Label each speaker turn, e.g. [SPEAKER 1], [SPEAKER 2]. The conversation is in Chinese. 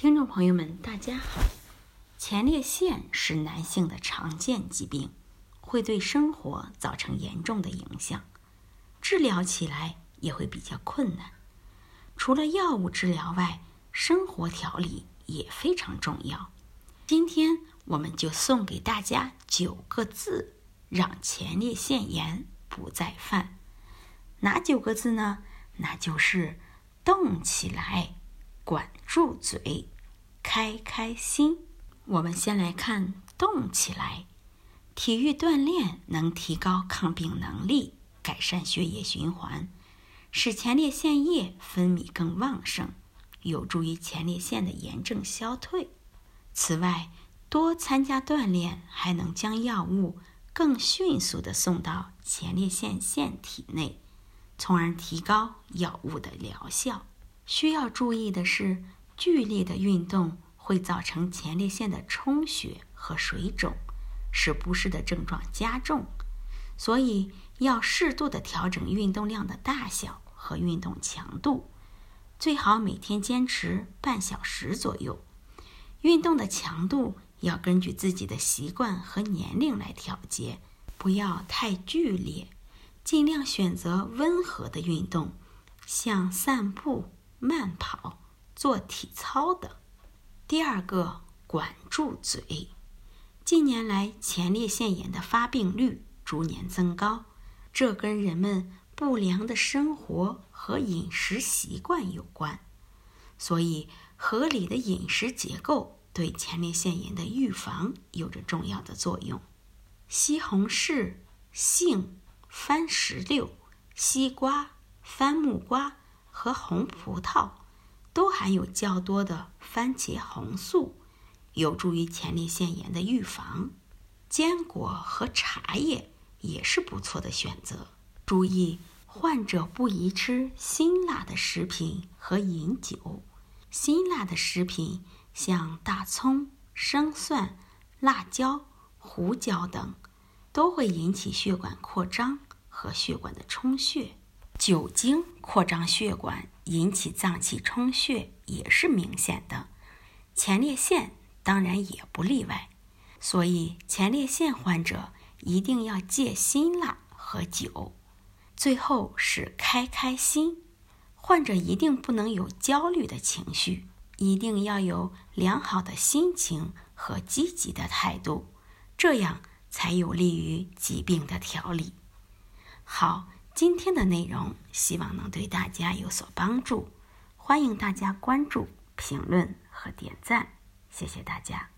[SPEAKER 1] 听众朋友们，大家好。前列腺是男性的常见疾病，会对生活造成严重的影响，治疗起来也会比较困难。除了药物治疗外，生活调理也非常重要。今天我们就送给大家九个字，让前列腺炎不再犯。哪九个字呢？那就是动起来。管住嘴，开开心。我们先来看动起来。体育锻炼能提高抗病能力，改善血液循环，使前列腺液分泌更旺盛，有助于前列腺的炎症消退。此外，多参加锻炼还能将药物更迅速地送到前列腺腺体内，从而提高药物的疗效。需要注意的是，剧烈的运动会造成前列腺的充血和水肿，使不适的症状加重。所以要适度的调整运动量的大小和运动强度，最好每天坚持半小时左右。运动的强度要根据自己的习惯和年龄来调节，不要太剧烈，尽量选择温和的运动，像散步。慢跑、做体操的。第二个，管住嘴。近年来，前列腺炎的发病率逐年增高，这跟人们不良的生活和饮食习惯有关。所以，合理的饮食结构对前列腺炎的预防有着重要的作用。西红柿、杏、番石榴、西瓜、番木瓜。和红葡萄都含有较多的番茄红素，有助于前列腺炎的预防。坚果和茶叶也是不错的选择。注意，患者不宜吃辛辣的食品和饮酒。辛辣的食品像大葱、生蒜、辣椒、胡椒等，都会引起血管扩张和血管的充血。酒精扩张血管，引起脏器充血，也是明显的。前列腺当然也不例外。所以，前列腺患者一定要戒辛辣和酒。最后是开开心，患者一定不能有焦虑的情绪，一定要有良好的心情和积极的态度，这样才有利于疾病的调理。好。今天的内容希望能对大家有所帮助，欢迎大家关注、评论和点赞，谢谢大家。